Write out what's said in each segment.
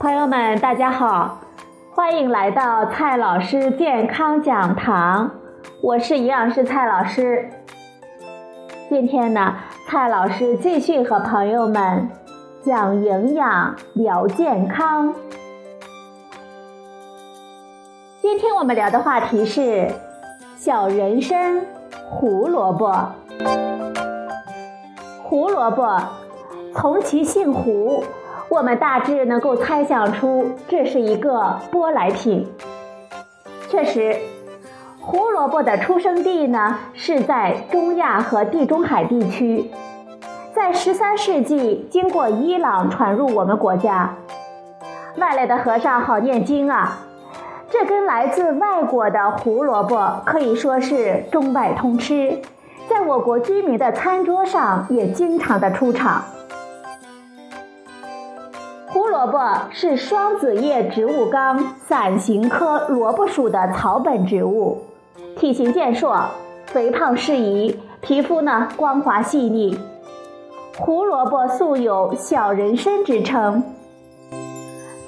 朋友们，大家好，欢迎来到蔡老师健康讲堂，我是营养师蔡老师。今天呢，蔡老师继续和朋友们讲营养聊健康。今天我们聊的话题是小人参胡萝卜。胡萝卜从其姓胡，我们大致能够猜想出这是一个舶来品。确实。胡萝卜的出生地呢是在中亚和地中海地区，在十三世纪经过伊朗传入我们国家。外来的和尚好念经啊，这根来自外国的胡萝卜可以说是中外通吃，在我国居民的餐桌上也经常的出场。萝卜是双子叶植物纲伞形科萝卜属的草本植物。体型健硕，肥胖适宜，皮肤呢光滑细腻。胡萝卜素有“小人参”之称，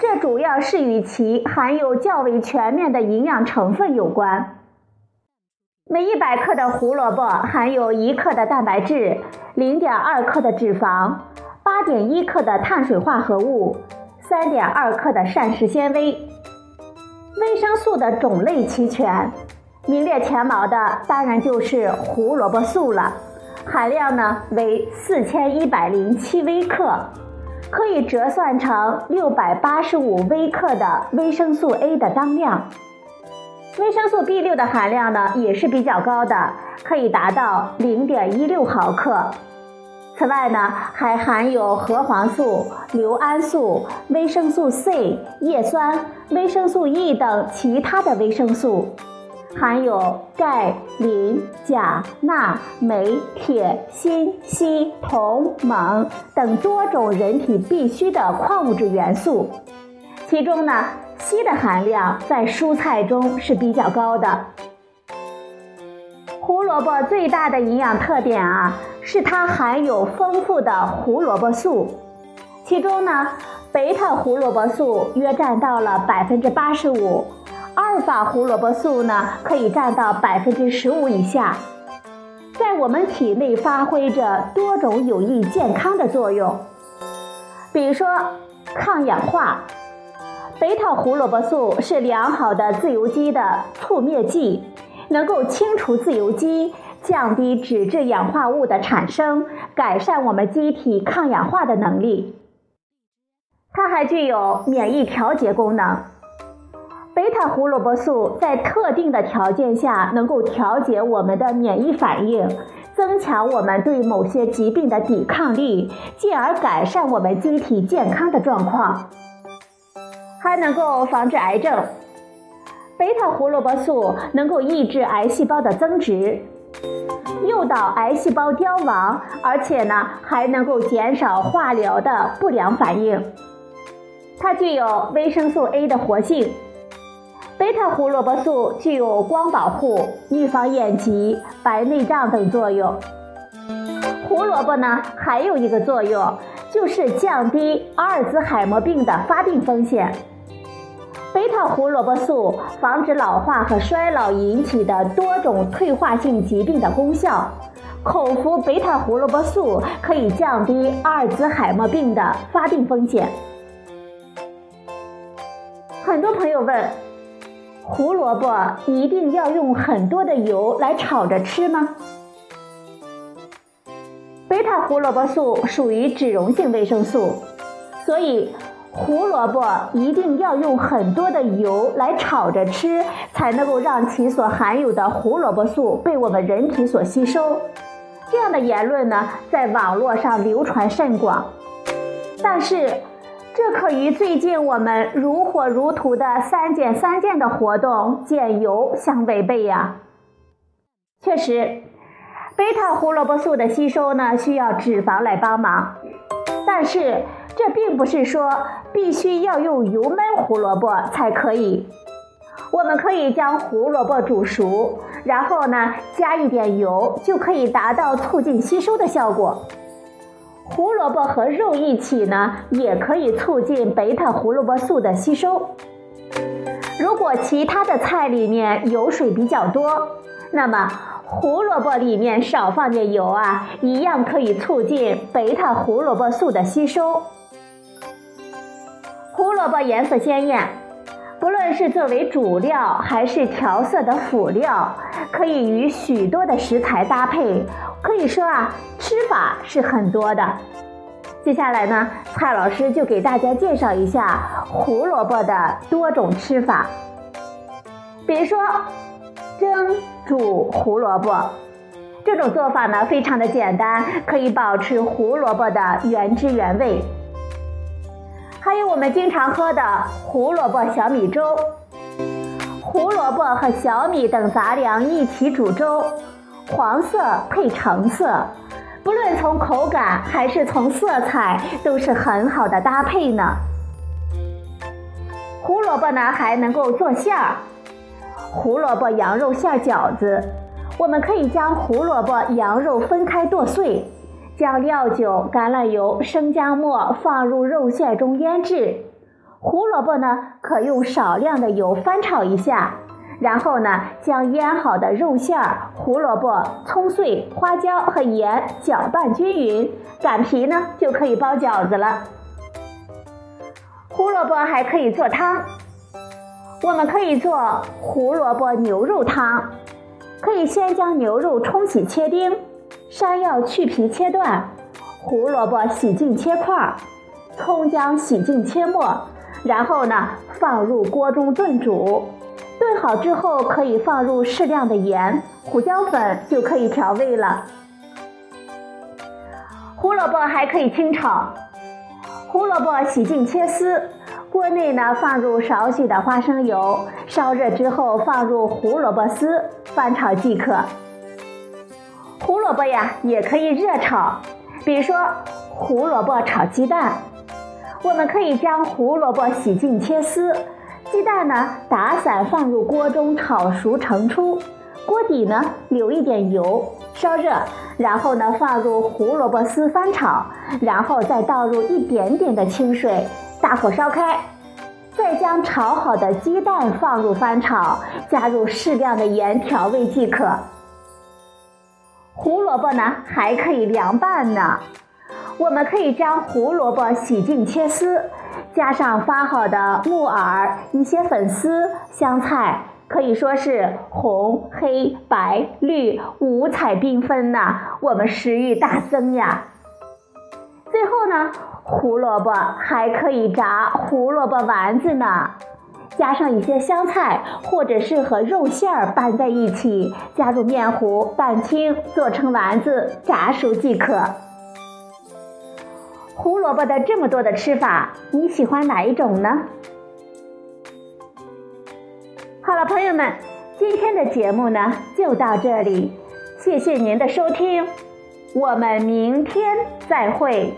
这主要是与其含有较为全面的营养成分有关。每一百克的胡萝卜含有一克的蛋白质，零点二克的脂肪，八点一克的碳水化合物，三点二克的膳食纤维，维生素的种类齐全。名列前茅的当然就是胡萝卜素了，含量呢为四千一百零七微克，可以折算成六百八十五微克的维生素 A 的当量。维生素 B 六的含量呢也是比较高的，可以达到零点一六毫克。此外呢还含有核黄素、硫胺素、维生素 C、叶酸、维生素 E 等其他的维生素。含有钙、磷、钾、钠、镁、铁、锌、硒、铜、锰等多种人体必需的矿物质元素，其中呢，硒的含量在蔬菜中是比较高的。胡萝卜最大的营养特点啊，是它含有丰富的胡萝卜素，其中呢，贝塔胡萝卜素约占到了百分之八十五。阿尔法胡萝卜素呢，可以占到百分之十五以下，在我们体内发挥着多种有益健康的作用。比如说，抗氧化，贝塔胡萝卜素是良好的自由基的促灭剂，能够清除自由基，降低脂质氧化物的产生，改善我们机体抗氧化的能力。它还具有免疫调节功能。贝塔胡萝卜素在特定的条件下能够调节我们的免疫反应，增强我们对某些疾病的抵抗力，进而改善我们机体健康的状况，还能够防治癌症。贝塔胡萝卜素能够抑制癌细胞的增殖，诱导癌细胞凋亡，而且呢还能够减少化疗的不良反应。它具有维生素 A 的活性。贝塔胡萝卜素具有光保护、预防眼疾、白内障等作用。胡萝卜呢，还有一个作用，就是降低阿尔兹海默病的发病风险。胡萝卜素防止老化和衰老引起的多种退化性疾病的功效。口服贝塔胡萝卜素可以降低阿尔兹海默病的发病风险。很多朋友问。胡萝卜一定要用很多的油来炒着吃吗？贝塔胡萝卜素属于脂溶性维生素，所以胡萝卜一定要用很多的油来炒着吃，才能够让其所含有的胡萝卜素被我们人体所吸收。这样的言论呢，在网络上流传甚广，但是。这可与最近我们如火如荼的“三减三减”的活动减油相违背呀。确实，贝塔胡萝卜素的吸收呢需要脂肪来帮忙，但是这并不是说必须要用油焖胡萝卜才可以。我们可以将胡萝卜煮熟，然后呢加一点油，就可以达到促进吸收的效果。胡萝卜和肉一起呢，也可以促进贝塔胡萝卜素的吸收。如果其他的菜里面油水比较多，那么胡萝卜里面少放点油啊，一样可以促进贝塔胡萝卜素的吸收。胡萝卜颜色鲜艳，不论是作为主料还是调色的辅料，可以与许多的食材搭配，可以说啊，吃法是很多的。接下来呢，蔡老师就给大家介绍一下胡萝卜的多种吃法。比如说，蒸、煮胡萝卜，这种做法呢非常的简单，可以保持胡萝卜的原汁原味。还有我们经常喝的胡萝卜小米粥，胡萝卜和小米等杂粮一起煮粥，黄色配橙色。不论从口感还是从色彩，都是很好的搭配呢。胡萝卜呢还能够做馅儿，胡萝卜羊肉馅饺子，我们可以将胡萝卜、羊肉分开剁碎，将料酒、橄榄油、生姜末放入肉馅中腌制。胡萝卜呢可用少量的油翻炒一下。然后呢，将腌好的肉馅、胡萝卜、葱碎、花椒和盐搅拌均匀，擀皮呢就可以包饺子了。胡萝卜还可以做汤，我们可以做胡萝卜牛肉汤，可以先将牛肉冲洗切丁，山药去皮切段，胡萝卜洗净切块，葱姜洗净切末，然后呢放入锅中炖煮。炖好之后，可以放入适量的盐、胡椒粉，就可以调味了。胡萝卜还可以清炒，胡萝卜洗净切丝，锅内呢放入少许的花生油，烧热之后放入胡萝卜丝，翻炒即可。胡萝卜呀也可以热炒，比如说胡萝卜炒鸡蛋，我们可以将胡萝卜洗净切丝。鸡蛋呢，打散放入锅中炒熟盛出，锅底呢留一点油，烧热，然后呢放入胡萝卜丝翻炒，然后再倒入一点点的清水，大火烧开，再将炒好的鸡蛋放入翻炒，加入适量的盐调味即可。胡萝卜呢还可以凉拌呢，我们可以将胡萝卜洗净切丝。加上发好的木耳、一些粉丝、香菜，可以说是红、黑、白、绿五彩缤纷呐，我们食欲大增呀。最后呢，胡萝卜还可以炸胡萝卜丸子呢，加上一些香菜，或者是和肉馅儿拌在一起，加入面糊拌轻，做成丸子炸熟即可。胡萝卜的这么多的吃法，你喜欢哪一种呢？好了，朋友们，今天的节目呢就到这里，谢谢您的收听，我们明天再会。